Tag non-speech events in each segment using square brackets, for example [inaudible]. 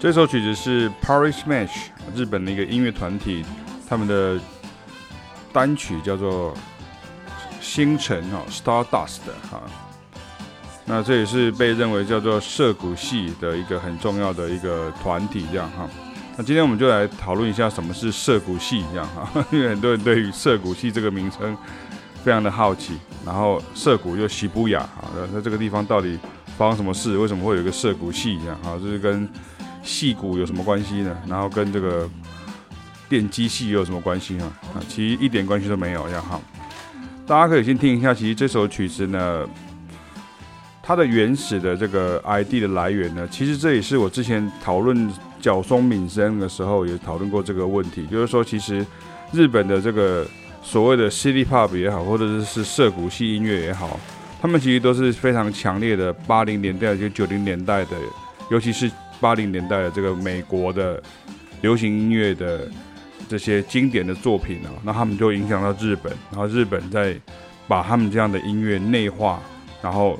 这首曲子是 Party Smash 日本的一个音乐团体，他们的单曲叫做《星辰》哈，Stardust 哈。那这也是被认为叫做涩谷系的一个很重要的一个团体，这样哈。那今天我们就来讨论一下什么是涩谷系，这样哈，[laughs] 因为很多人对于涩谷系这个名称非常的好奇。然后涩谷又西布雅啊，那这个地方到底发生什么事？为什么会有一个涩谷系？这样哈，就是跟戏骨有什么关系呢？然后跟这个电机系又有什么关系呢？啊，其实一点关系都没有，这样哈。大家可以先听一下，其实这首曲子呢，它的原始的这个 ID 的来源呢，其实这也是我之前讨论角松敏生的时候也讨论过这个问题，就是说，其实日本的这个。所谓的 City Pop 也好，或者是涩谷系音乐也好，他们其实都是非常强烈的八零年代就九零年代的，尤其是八零年代的这个美国的流行音乐的这些经典的作品啊，那他们就影响到日本，然后日本再把他们这样的音乐内化，然后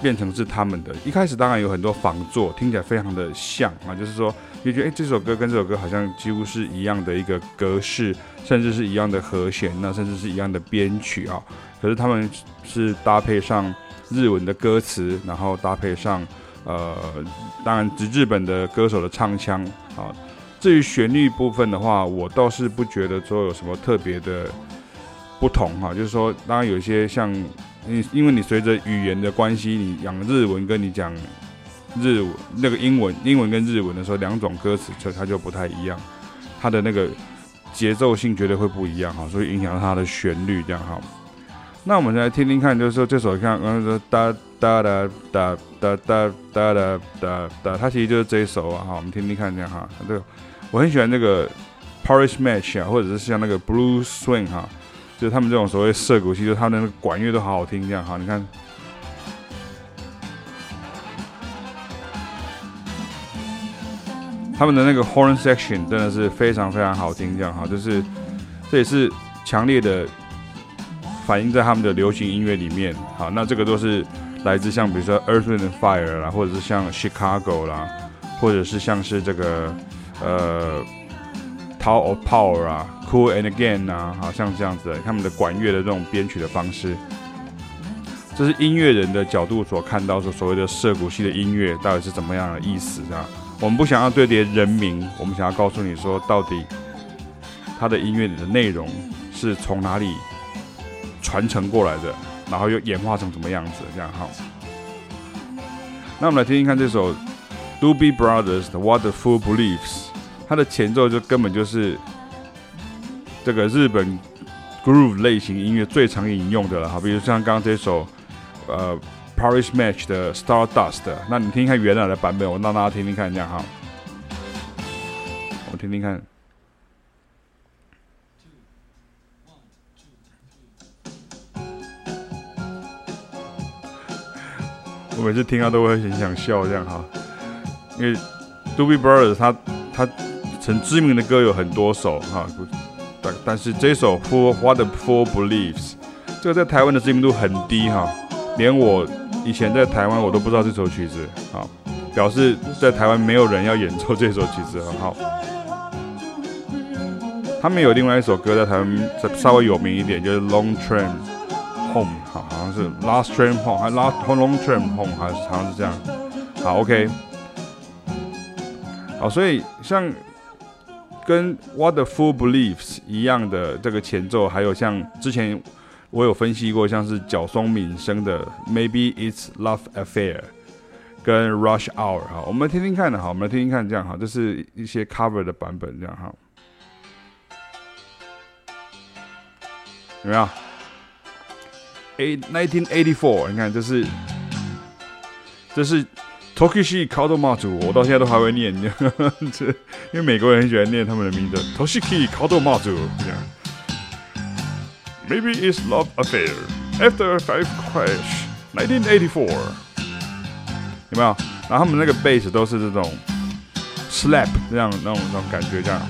变成是他们的。一开始当然有很多仿作，听起来非常的像啊，就是说。就觉得哎，这首歌跟这首歌好像几乎是一样的一个格式，甚至是一样的和弦，那甚至是一样的编曲啊。可是他们是搭配上日文的歌词，然后搭配上呃，当然指日本的歌手的唱腔啊。至于旋律部分的话，我倒是不觉得说有什么特别的不同哈。就是说，当然有一些像你，因为你随着语言的关系，你讲日文跟你讲。日文那个英文，英文跟日文的时候，两种歌词就它就不太一样，它的那个节奏性绝对会不一样哈，所以影响到它的旋律这样哈。那我们来听听看，就是说这首看刚刚说哒哒哒哒哒哒哒哒哒哒，它其实就是这一首啊哈，我们听听看这样哈。这个我很喜欢那个 Party Smash 啊，或者是像那个 Blue Swing 哈，就是他们这种所谓涩谷系，就他们那个管乐都好好听这样哈，你看。他们的那个 horn section 真的是非常非常好听，这样哈，就是这也是强烈的反映在他们的流行音乐里面。好，那这个都是来自像比如说 Earth Wind and Fire 啦，或者是像 Chicago 啦，或者是像是这个呃 Tower of Power 啊 Cool and Again 啊，好像这样子，他们的管乐的这种编曲的方式，这是音乐人的角度所看到说所谓的涉谷系的音乐到底是怎么样的意思啊？我们不想要对叠人名，我们想要告诉你说，到底他的音乐里的内容是从哪里传承过来的，然后又演化成什么样子，这样哈。那我们来听听看这首 Doobie Brothers 的 What the Fool Believes，它的前奏就根本就是这个日本 groove 类型音乐最常引用的了哈，比如像刚刚这首呃。Paris Match 的 Stardust，那你听听看原来的版本，我让大家听听看，这样哈。我听听看。每次听到都会很想笑，这样哈。因为 Doobie Brothers 他他很知名的歌有很多首哈，但但是这首 For What the Fool Believes，这个在台湾的知名度很低哈，连我。以前在台湾我都不知道这首曲子，好，表示在台湾没有人要演奏这首曲子，很好。他们有另外一首歌在台湾稍微有名一点，就是 Long Train Home，好，好像是 Last Train Home，还 Last Long Train Home，还是好像是这样。好，OK。好，所以像跟 What the Fool Believes 一样的这个前奏，还有像之前。我有分析过，像是角松敏生的《Maybe It's Love Affair》跟《Rush Hour》哈，我们听听看的哈，我们来听听看这样哈，这是一些 cover 的版本这样哈，怎么样？A nineteen eighty four，你看这是这是 Tokishi Kadomatsu，我到现在都还会念，因为美国人很喜欢念他们的名字，Toshiki Kadomatsu。Maybe it's love affair after a five crash, 1984。有没有？然后他们那个 bass 都是这种 slap 这样那种那种感觉这样。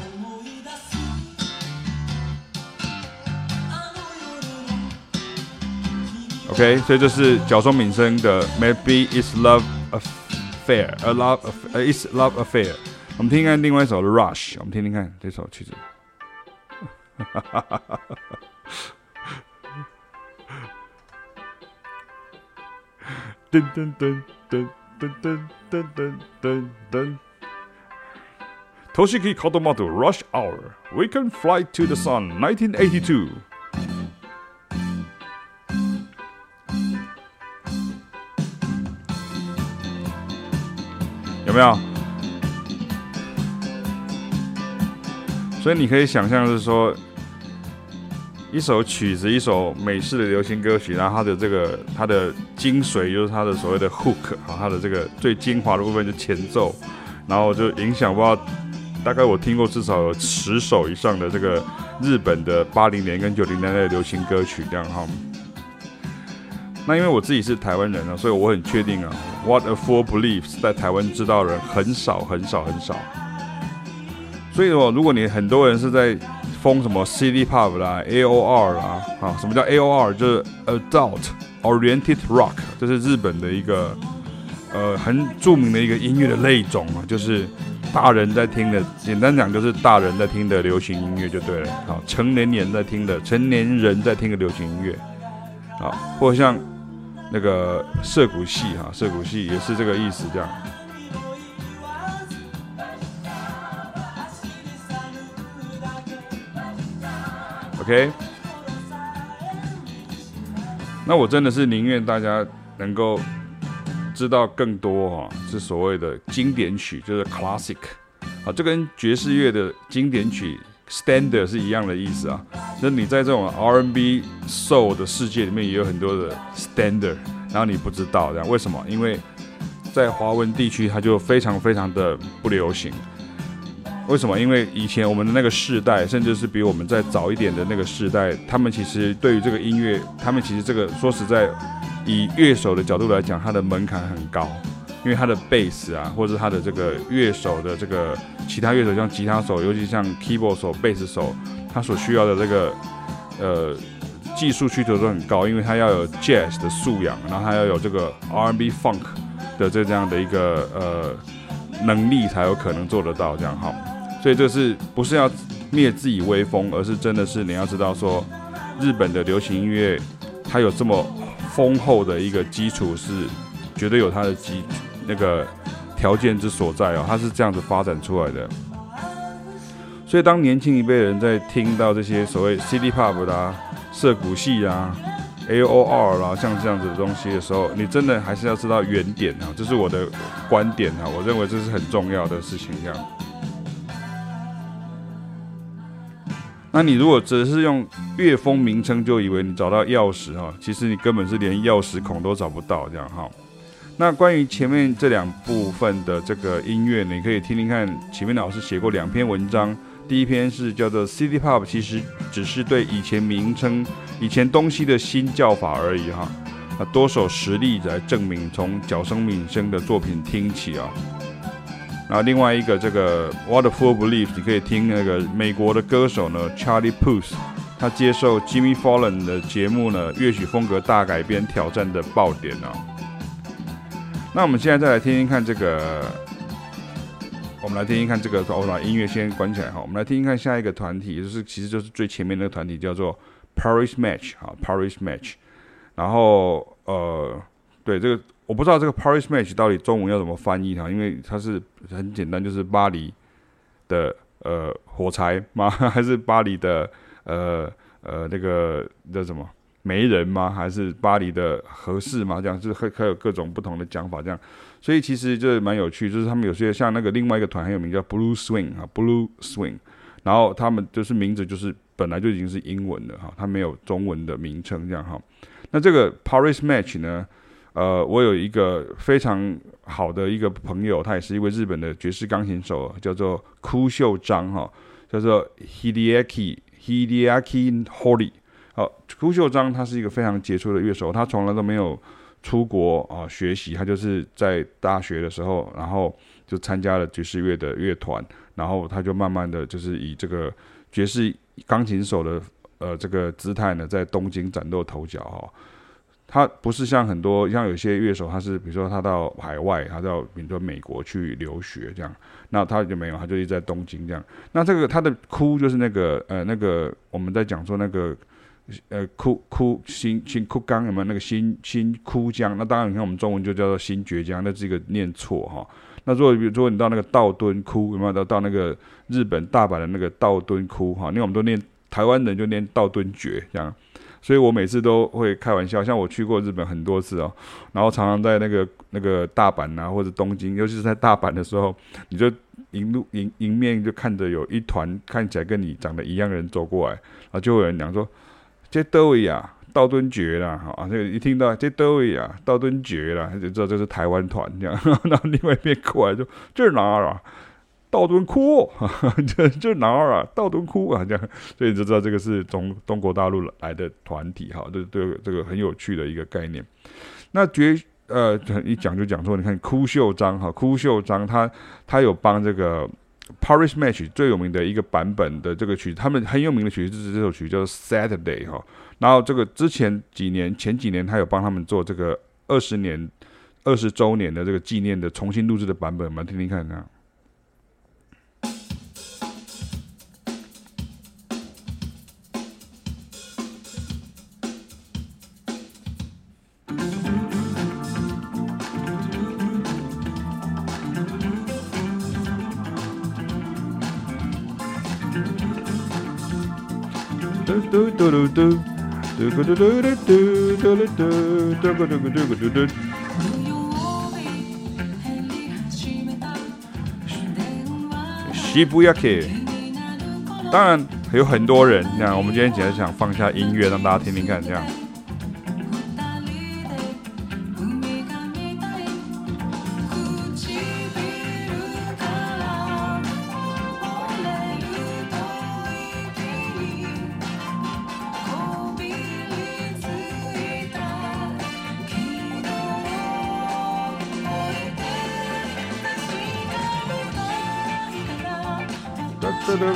OK，所以这是角松敏生的 Maybe it's love affair，a love is love affair。我们听听看另外一首的 Rush，我们听听看这首曲子。噔噔噔噔噔噔噔噔噔噔。Toshiki Katamoto Rush [laughs] Hour，We Can Fly to the Sun，1982。有 没有？所以你可以想象是说。一首曲子，一首美式的流行歌曲，然后它的这个它的精髓就是它的所谓的 hook 啊，它的这个最精华的部分就前奏，然后就影响不知道，大概我听过至少有十首以上的这个日本的八零年跟九零年代的流行歌曲这样哈。那因为我自己是台湾人啊，所以我很确定啊，What a Fool Believes 在台湾知道的人很少很少很少。所以说，如果你很多人是在封什么 City Pop 啦，AOR 啦，啊，什么叫 AOR？就是 Adult Oriented Rock，这是日本的一个呃很著名的一个音乐的类种啊，就是大人在听的，简单讲就是大人在听的流行音乐就对了，好，成年人在听的，成年人在听的流行音乐，啊，或者像那个涩谷系哈，涩谷系也是这个意思这样。OK，那我真的是宁愿大家能够知道更多哈，是所谓的经典曲，就是 classic，啊，这跟爵士乐的经典曲 standard 是一样的意思啊。那你在这种 R&B soul 的世界里面也有很多的 standard，然后你不知道这样为什么？因为在华文地区它就非常非常的不流行。为什么？因为以前我们的那个世代，甚至是比我们再早一点的那个世代，他们其实对于这个音乐，他们其实这个说实在，以乐手的角度来讲，它的门槛很高，因为他的贝斯啊，或者他的这个乐手的这个其他乐手，像吉他手，尤其像 keyboard 手、贝斯手，他所需要的这个呃技术需求都很高，因为他要有 jazz 的素养，然后他要有这个 R&B funk 的这这样的一个呃能力，才有可能做得到这样哈。所以这是不是要灭自己威风，而是真的是你要知道说，日本的流行音乐它有这么丰厚的一个基础，是绝对有它的基那个条件之所在哦，它是这样子发展出来的。所以当年轻一辈人在听到这些所谓 City Pop 啦、涩谷系啊、AOR 啦，像这样子的东西的时候，你真的还是要知道原点啊，这是我的观点啊，我认为这是很重要的事情，这样。那你如果只是用乐风名称就以为你找到钥匙哈，其实你根本是连钥匙孔都找不到这样哈。那关于前面这两部分的这个音乐，你可以听听看，前面老师写过两篇文章，第一篇是叫做 City Pop，其实只是对以前名称、以前东西的新叫法而已哈。那多首实例来证明，从脚声敏生的作品听起啊。然后另外一个这个 What a Fool Believes，你可以听那个美国的歌手呢 Charlie Puth，他接受 Jimmy Fallon 的节目呢，乐曲风格大改编挑战的爆点啊。那我们现在再来听听看这个，我们来听听看这个，我把音乐先关起来哈，我们来听听看下一个团体，就是其实就是最前面那个团体叫做 Paris Match 哈，Paris Match，然后呃，对这个。我不知道这个 Paris Match 到底中文要怎么翻译哈，因为它是很简单，就是巴黎的呃火柴吗？[laughs] 还是巴黎的呃呃那个叫什么媒人吗？还是巴黎的合适吗？这样就是还还有各种不同的讲法，这样，所以其实就是蛮有趣，就是他们有些像那个另外一个团很有名叫 Blue Swing 啊，Blue Swing，然后他们就是名字就是本来就已经是英文的哈，它没有中文的名称这样哈。那这个 Paris Match 呢？呃，我有一个非常好的一个朋友，他也是一位日本的爵士钢琴手，叫做枯秀章哈，叫做 Hideaki Hideaki Hori。好，枯秀章他是一个非常杰出的乐手，他从来都没有出国啊学习，他就是在大学的时候，然后就参加了爵士乐的乐团，然后他就慢慢的就是以这个爵士钢琴手的呃这个姿态呢，在东京崭露头角哈。他不是像很多像有些乐手，他是比如说他到海外，他到比如说美国去留学这样，那他就没有，他就一直在东京这样。那这个他的哭就是那个呃那个我们在讲说那个呃哭哭新新哭江有没有那个新新哭江？那当然你看我们中文就叫做新崛江，那是一个念错哈。那如果比如说你到那个道顿窟有没有到到那个日本大阪的那个道顿窟哈？因为我们都念台湾人就念道顿崛这样。所以我每次都会开玩笑，像我去过日本很多次哦，然后常常在那个那个大阪啊或者东京，尤其是在大阪的时候，你就迎路迎迎面就看着有一团看起来跟你长得一样的人走过来，然后就有人讲说：“这德维啊，道顿爵啦！”啊，这个一听到这德维啊，道顿爵啦，他就知道这是台湾团这样。[laughs] 然后另外一边过来就这是哪儿啊？道顿窟，[laughs] 这这哪儿啊？道顿窟啊，这样，所以你就知道这个是中中国大陆来的团体，哈，这这这个很有趣的一个概念。那绝呃一讲就讲说，你看哭秀章哈，哭秀章他他有帮这个 Paris Match 最有名的一个版本的这个曲，他们很有名的曲就是这首曲叫 Saturday 哈。然后这个之前几年前几年他有帮他们做这个二十年二十周年的这个纪念的重新录制的版本，我们听听看当然嘟有很多人嘟我们今天嘟嘟想放下音乐让大家听听看这样。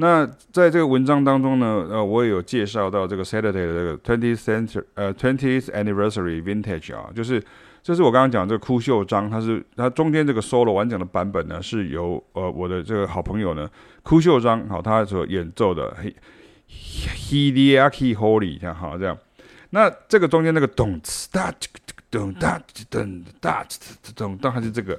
那在这个文章当中呢，呃，我也有介绍到这个 Saturday 的这个 twentieth century 呃 twentieth anniversary vintage 啊，就是就是我刚刚讲这个哭秀章，它是它中间这个 solo 完整的版本呢，是由呃我的这个好朋友呢哭秀章好他所演奏的 Hideaki Hori 这样好这样，那这个中间那个咚哧哒咚哒咚哒咚哒还是这个。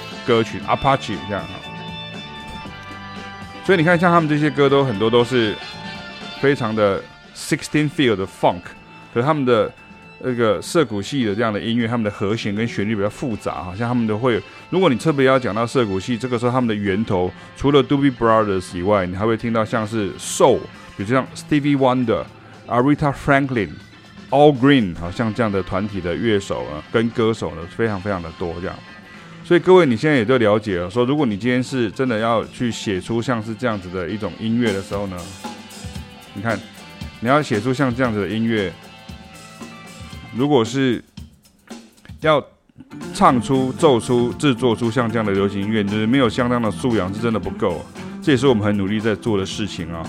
歌曲 Apache 这样哈，所以你看，像他们这些歌都很多都是非常的 sixteen feel 的 funk，可是他们的那个涩谷系的这样的音乐，他们的和弦跟旋律比较复杂，好像他们都会。如果你特别要讲到涩谷系，这个时候他们的源头除了 Doobie Brothers 以外，你还会听到像是 Soul，比如像 Stevie Wonder、Aretha Franklin、Al Green，好像这样的团体的乐手啊跟歌手呢，非常非常的多这样。所以各位，你现在也都了解了。说，如果你今天是真的要去写出像是这样子的一种音乐的时候呢，你看，你要写出像这样子的音乐，如果是要唱出、奏出、制作出像这样的流行音乐，就是没有相当的素养，是真的不够。这也是我们很努力在做的事情啊。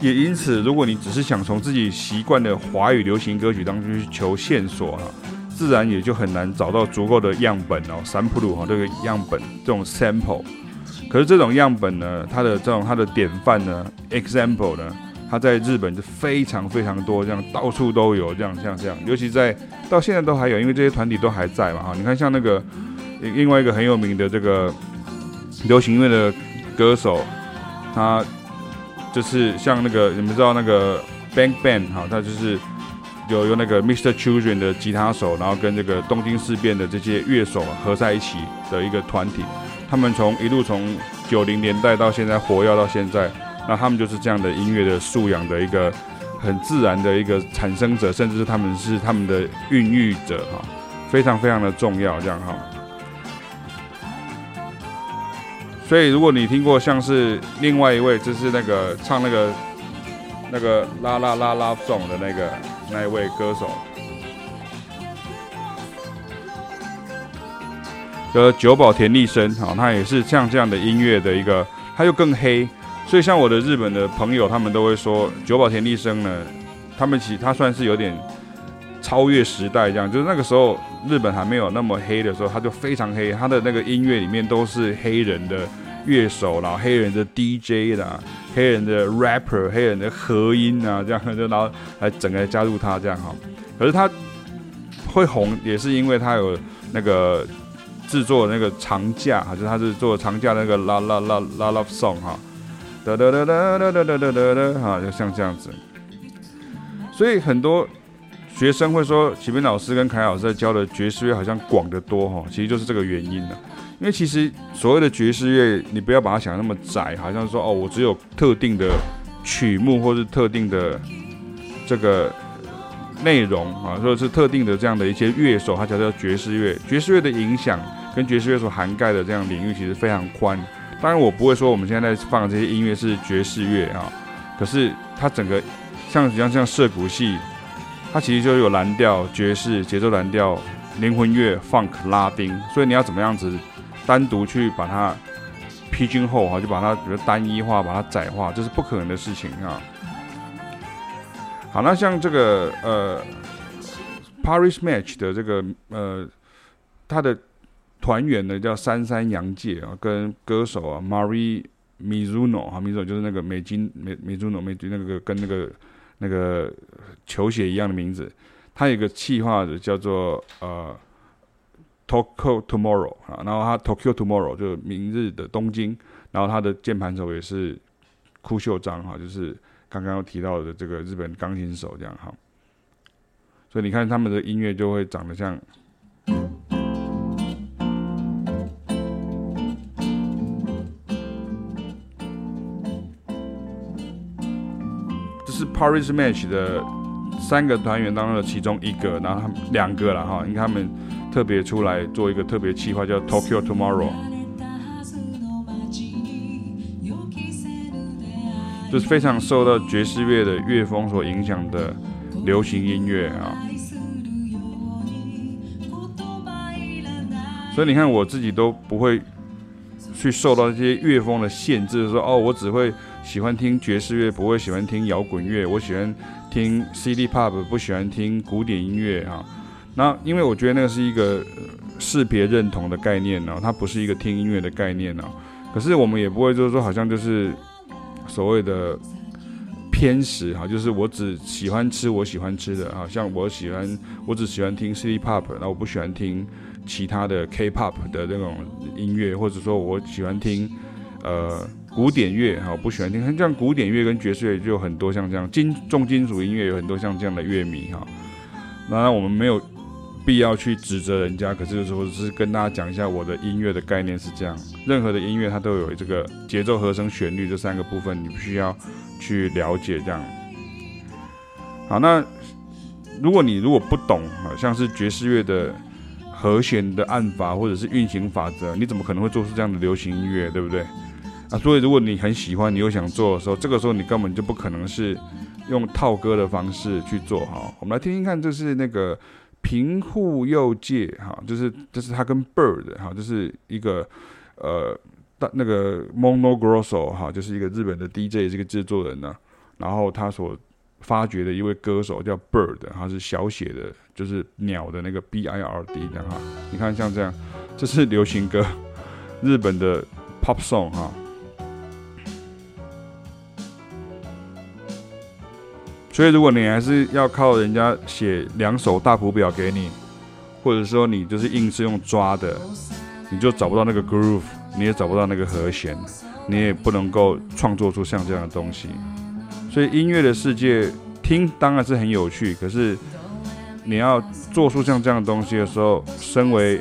也因此，如果你只是想从自己习惯的华语流行歌曲当中去求线索啊。自然也就很难找到足够的样本哦，sample 哈，这个样本这种 sample，可是这种样本呢，它的这种它的典范呢，example 呢，它在日本就非常非常多，这样到处都有，这样像这样，尤其在到现在都还有，因为这些团体都还在嘛哈。你看像那个另外一个很有名的这个流行音乐的歌手，他就是像那个你们知道那个 Bang Bang 哈，他就是有有那个 Mr. Children 的吉他手，然后跟这个东京事变的这些乐手合在一起的一个团体，他们从一路从九零年代到现在活跃到现在。那他们就是这样的音乐的素养的一个很自然的一个产生者，甚至是他们是他们的孕育者哈，非常非常的重要这样哈。所以如果你听过像是另外一位，就是那个唱那个那个啦啦啦啦颂的那个那一位歌手，呃，久保田利生哈，他也是像这样的音乐的一个，他又更黑。所以，像我的日本的朋友，他们都会说久保田利生呢，他们其实他算是有点超越时代，这样就是那个时候日本还没有那么黑的时候，他就非常黑，他的那个音乐里面都是黑人的乐手，然后黑人的 DJ 啦，黑人的 rapper，黑人的和音啊，[laughs] 这样就然后来整个加入他这样哈。可是他会红，也是因为他有那个制作那个长假，就是他是做长假那个啦啦啦啦 love song 哈。哒哒哒哒哒哒哒哒哒哒哈，就像这样子。所以很多学生会说，启明老师跟凯老师在教的爵士乐好像广得多哈，其实就是这个原因了。因为其实所谓的爵士乐，你不要把它想那么窄，好像说哦，我只有特定的曲目或是特定的这个内容啊，或者是特定的这样的一些乐手，它才叫爵士乐。爵士乐的影响跟爵士乐所涵盖的这样领域其实非常宽。当然，我不会说我们现在在放的这些音乐是爵士乐啊，可是它整个像像像涩谷系，它其实就有蓝调、爵士、节奏蓝调、灵魂乐、funk、拉丁，所以你要怎么样子单独去把它披均后哈，就把它比如单一化、把它窄化，这是不可能的事情啊。好，那像这个呃 Paris Match 的这个呃他的。团员呢叫三三洋介啊，跟歌手啊 Marie Mizuno 哈，Mizuno 就是那个美金美 Mizuno 美金那个跟那个那个球鞋一样的名字。他有个企划的叫做呃 Tokyo Tomorrow 啊，然后他 Tokyo Tomorrow 就明日的东京，然后他的键盘手也是堀秀章哈，就是刚刚提到的这个日本钢琴手这样哈。所以你看他们的音乐就会长得像。Paris Match 的三个团员当中的其中一个，然后他们两个了哈，因为他们特别出来做一个特别企划，叫 Tokyo Tomorrow，就是非常受到爵士乐的乐风所影响的流行音乐啊。所以你看，我自己都不会去受到这些乐风的限制，说哦，我只会。喜欢听爵士乐，不会喜欢听摇滚乐。我喜欢听 City Pop，不喜欢听古典音乐哈。那因为我觉得那个是一个识别认同的概念呢，它不是一个听音乐的概念呢。可是我们也不会就是说，好像就是所谓的偏食哈，就是我只喜欢吃我喜欢吃的啊，像我喜欢我只喜欢听 City Pop，那我不喜欢听其他的 K-pop 的那种音乐，或者说我喜欢听呃。古典乐哈，我不喜欢听。像古典乐跟爵士乐就有很多像这样金重金属音乐有很多像这样的乐迷哈。那我们没有必要去指责人家，可是说是跟大家讲一下我的音乐的概念是这样。任何的音乐它都有这个节奏、和声、旋律这三个部分，你必须要去了解这样。好，那如果你如果不懂啊，像是爵士乐的和弦的按法或者是运行法则，你怎么可能会做出这样的流行音乐，对不对？所以如果你很喜欢，你又想做的时候，这个时候你根本就不可能是用套歌的方式去做哈。我们来听听看，这是那个平户佑介哈，就是就是他跟 Bird 哈，就是一个呃大那个 Mono Grosso 哈，就是一个日本的 DJ 这个制作人呢，然后他所发掘的一位歌手叫 Bird，他是小写的，就是鸟的那个 B I R D 的哈。你看像这样，这是流行歌，日本的 Pop Song 哈。所以如果你还是要靠人家写两首大谱表给你，或者说你就是硬是用抓的，你就找不到那个 groove，你也找不到那个和弦，你也不能够创作出像这样的东西。所以音乐的世界听当然是很有趣，可是你要做出像这样的东西的时候，身为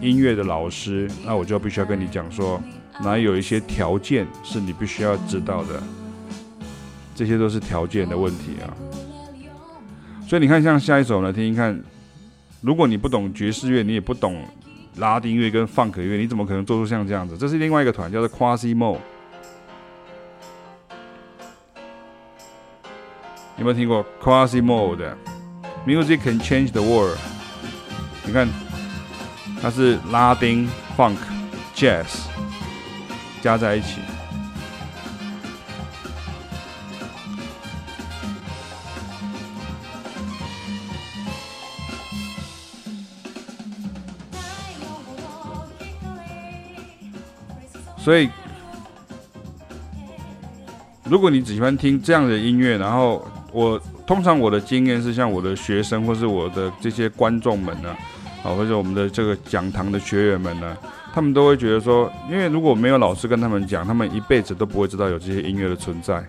音乐的老师，那我就必须要跟你讲说，哪有一些条件是你必须要知道的，这些都是条件的问题啊。所以你看，像下一首呢，听听看，如果你不懂爵士乐，你也不懂拉丁乐跟 funk 乐，你怎么可能做出像这样子？这是另外一个团，叫做 Quasimodo。有没有听过 Quasimodo 的 Music Can Change the World？你看，它是拉丁、funk、jazz 加在一起。所以，如果你只喜欢听这样的音乐，然后我通常我的经验是，像我的学生或是我的这些观众们呢，啊，或者我们的这个讲堂的学员们呢，他们都会觉得说，因为如果没有老师跟他们讲，他们一辈子都不会知道有这些音乐的存在。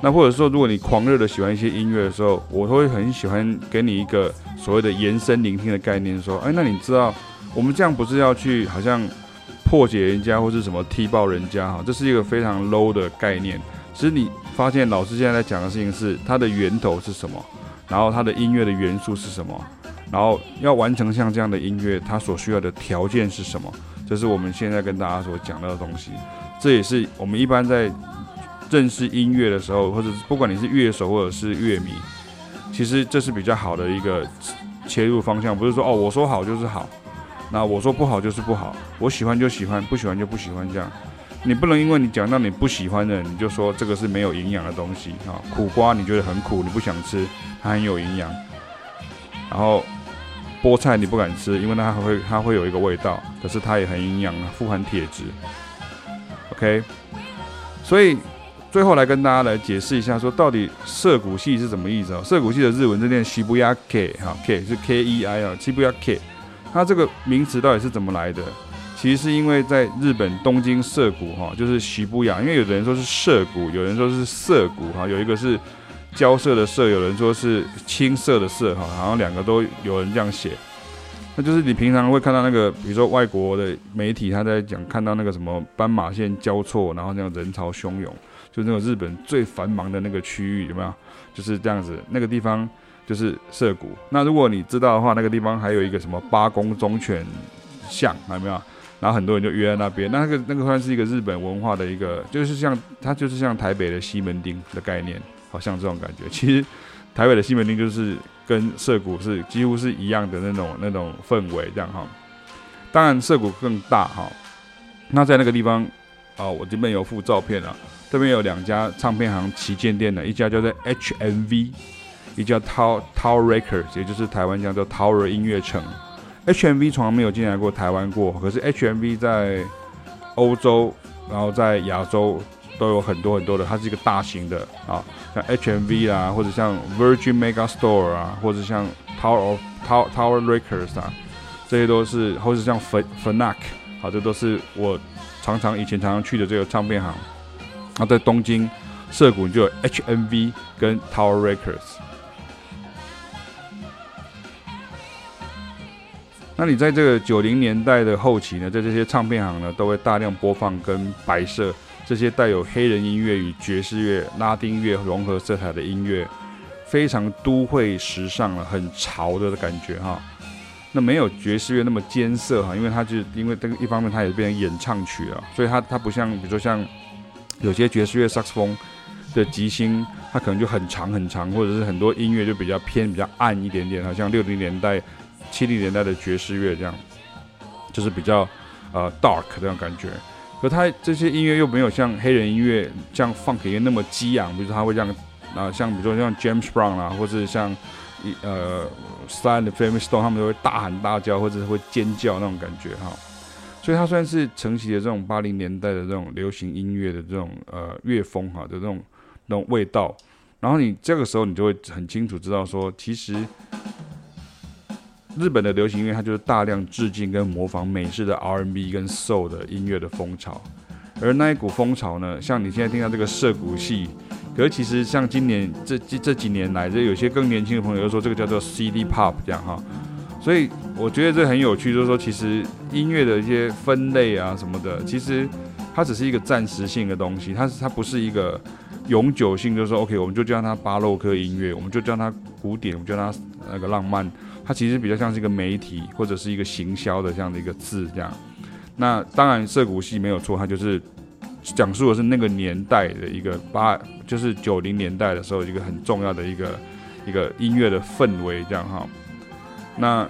那或者说，如果你狂热的喜欢一些音乐的时候，我会很喜欢给你一个所谓的延伸聆听的概念，说，哎，那你知道我们这样不是要去好像。破解人家或是什么踢爆人家哈，这是一个非常 low 的概念。其实你发现老师现在在讲的事情是它的源头是什么，然后它的音乐的元素是什么，然后要完成像这样的音乐，它所需要的条件是什么？这是我们现在跟大家所讲到的东西。这也是我们一般在认识音乐的时候，或者不管你是乐手或者是乐迷，其实这是比较好的一个切入方向，不是说哦，我说好就是好。那我说不好就是不好，我喜欢就喜欢，不喜欢就不喜欢这样。你不能因为你讲到你不喜欢的，你就说这个是没有营养的东西啊。苦瓜你觉得很苦，你不想吃，它很有营养。然后菠菜你不敢吃，因为它会它会有一个味道，可是它也很营养啊，富含铁质。OK，所以最后来跟大家来解释一下，说到底涩谷系是什么意思啊？涩谷系的日文字念 Shibuya K，哈，K 是 K E I 啊，Shibuya K。它这个名词到底是怎么来的？其实是因为在日本东京涩谷哈，就是涩谷，因为有的人说是涩谷，有人说是涩谷哈，有一个是交涉的涩，有人说是青涩的涩哈，然后两个都有人这样写。那就是你平常会看到那个，比如说外国的媒体他在讲，看到那个什么斑马线交错，然后那种人潮汹涌，就那种日本最繁忙的那个区域有没有？就是这样子，那个地方。就是涩谷。那如果你知道的话，那个地方还有一个什么八公忠犬像，有没有？然后很多人就约在那边。那个那个算是一个日本文化的一个，就是像它就是像台北的西门町的概念，好像这种感觉。其实台北的西门町就是跟涩谷是几乎是一样的那种那种氛围，这样哈。当然涩谷更大哈。那在那个地方啊，我这边有附照片啊，这边有两家唱片行旗舰店的，一家叫做 HMV。一叫 Tower Tower Records，也就是台湾叫做 Tower 音乐城。HMV 从来没有进来过台湾过，可是 HMV 在欧洲，然后在亚洲都有很多很多的，它是一个大型的啊，像 HMV 啊，或者像 Virgin Mega Store 啊，或者像 Tower of Tower Tower Records 啊，这些都是，或者像 Phonak，好，这都是我常常以前常常去的这个唱片行。那在东京涩谷就有 HMV 跟 Tower Records。那你在这个九零年代的后期呢，在这些唱片行呢，都会大量播放跟白色这些带有黑人音乐与爵士乐、拉丁乐融合色彩的音乐，非常都会时尚了，很潮的感觉哈。那没有爵士乐那么艰涩哈，因为它就因为这个一方面它也变成演唱曲了，所以它它不像比如说像有些爵士乐萨克斯风的即兴，它可能就很长很长，或者是很多音乐就比较偏比较暗一点点，好像六零年代。七零年代的爵士乐这样，就是比较呃 dark 这种感觉，可他这些音乐又没有像黑人音乐像 funk 音乐那么激昂，比如说他会这样啊、像比如说像 James Brown 啊，或者像一呃 Sly and Family Stone 他们都会大喊大叫或者是会尖叫那种感觉哈，所以他算是承袭了这种八零年代的这种流行音乐的这种呃乐风哈的这种那种味道，然后你这个时候你就会很清楚知道说，其实日本的流行音乐它就是大量致敬跟模仿美式的 R&B 跟 Soul 的音乐的风潮，而那一股风潮呢，像你现在听到这个涉谷系，可是其实像今年这这这几年来，这有些更年轻的朋友就说这个叫做 CD Pop 这样哈，所以我觉得这很有趣，就是说其实音乐的一些分类啊什么的，其实它只是一个暂时性的东西，它是它不是一个。永久性就是说，OK，我们就叫它巴洛克音乐，我们就叫它古典，我们叫它那个浪漫。它其实比较像是一个媒体或者是一个行销的这样的一个字这样。那当然，涩谷系没有错，它就是讲述的是那个年代的一个八，就是九零年代的时候一个很重要的一个一个音乐的氛围这样哈。那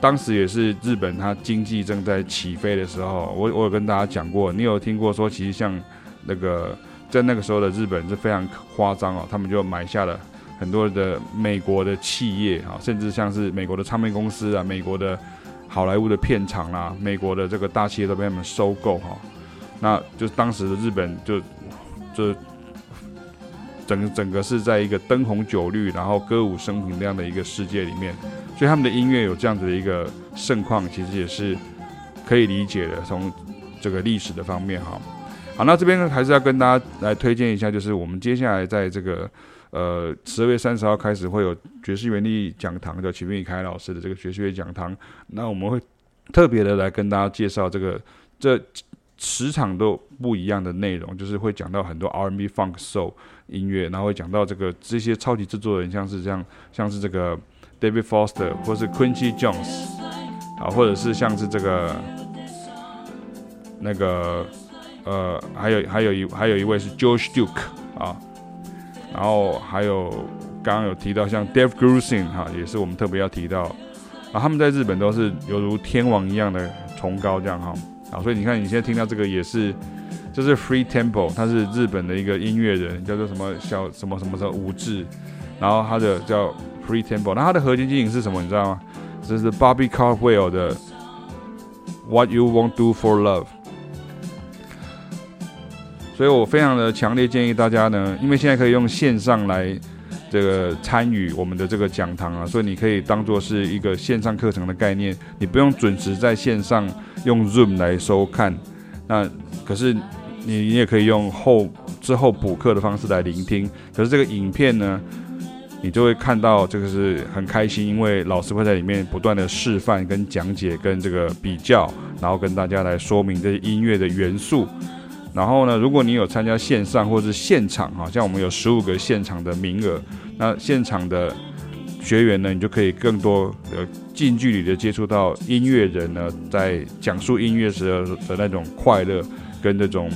当时也是日本它经济正在起飞的时候，我我有跟大家讲过，你有听过说，其实像那个。在那个时候的日本是非常夸张哦，他们就买下了很多的美国的企业啊，甚至像是美国的唱片公司啊、美国的好莱坞的片场啦、美国的这个大企业都被他们收购哈。那就当时的日本就就整整个是在一个灯红酒绿，然后歌舞升平这样的一个世界里面，所以他们的音乐有这样子的一个盛况，其实也是可以理解的，从这个历史的方面哈。好，那这边还是要跟大家来推荐一下，就是我们接下来在这个呃十二月三十号开始会有爵士原力讲堂的曲明凯老师的这个爵士乐讲堂，那我们会特别的来跟大家介绍这个这十场都不一样的内容，就是会讲到很多 R&B、Funk、Soul 音乐，然后会讲到这个这些超级制作人，像是这样，像是这个 David Foster 或是 Quincy Jones 啊，或者是像是这个那个。呃，还有还有一还有一位是 George Duke 啊，然后还有刚刚有提到像 Dave Grusin 哈，也是我们特别要提到，啊，他们在日本都是犹如天王一样的崇高这样哈，啊，所以你看你现在听到这个也是，就是 Free Temple，他是日本的一个音乐人，叫做什么小什么什么的武志，然后他的叫 Free Temple，那他的核心经营是什么？你知道吗？这是 Bobby Caldwell 的 What You Won't Do for Love。所以我非常的强烈建议大家呢，因为现在可以用线上来这个参与我们的这个讲堂啊，所以你可以当做是一个线上课程的概念，你不用准时在线上用 Zoom 来收看，那可是你你也可以用后之后补课的方式来聆听，可是这个影片呢，你就会看到这个是很开心，因为老师会在里面不断的示范跟讲解跟这个比较，然后跟大家来说明这些音乐的元素。然后呢，如果你有参加线上或是现场，哈，像我们有十五个现场的名额，那现场的学员呢，你就可以更多呃近距离的接触到音乐人呢，在讲述音乐时的那种快乐跟那种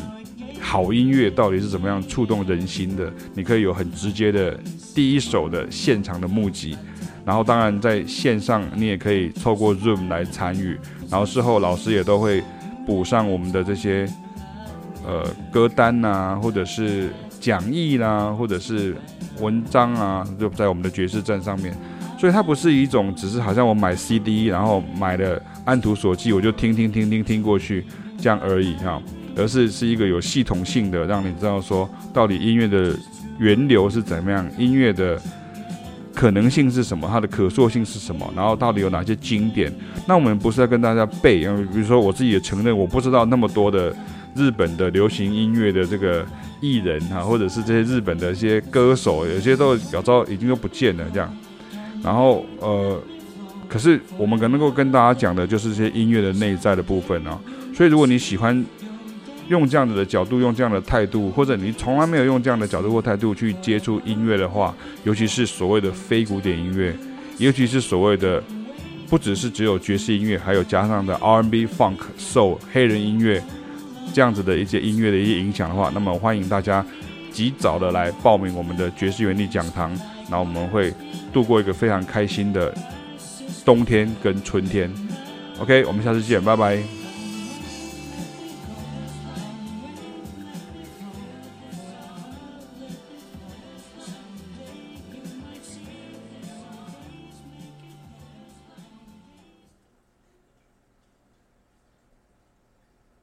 好音乐到底是怎么样触动人心的，你可以有很直接的第一手的现场的目击。然后当然在线上你也可以透过 Zoom 来参与，然后事后老师也都会补上我们的这些。呃，歌单呐、啊，或者是讲义啦，或者是文章啊，就在我们的爵士站上面。所以它不是一种只是好像我买 CD，然后买了按图索骥，我就听听听听听过去这样而已哈，而是是一个有系统性的，让你知道说到底音乐的源流是怎么样，音乐的可能性是什么，它的可塑性是什么，然后到底有哪些经典。那我们不是要跟大家背，因为比如说我自己也承认我不知道那么多的。日本的流行音乐的这个艺人哈，或者是这些日本的一些歌手，有些都早早已经都不见了这样。然后呃，可是我们可能够跟大家讲的就是这些音乐的内在的部分啊。所以如果你喜欢用这样子的角度，用这样的态度，或者你从来没有用这样的角度或态度去接触音乐的话，尤其是所谓的非古典音乐，尤其是所谓的不只是只有爵士音乐，还有加上的 R&B、Funk、Soul、黑人音乐。这样子的一些音乐的一些影响的话，那么欢迎大家及早的来报名我们的爵士原理讲堂，然后我们会度过一个非常开心的冬天跟春天。OK，我们下次见，拜拜。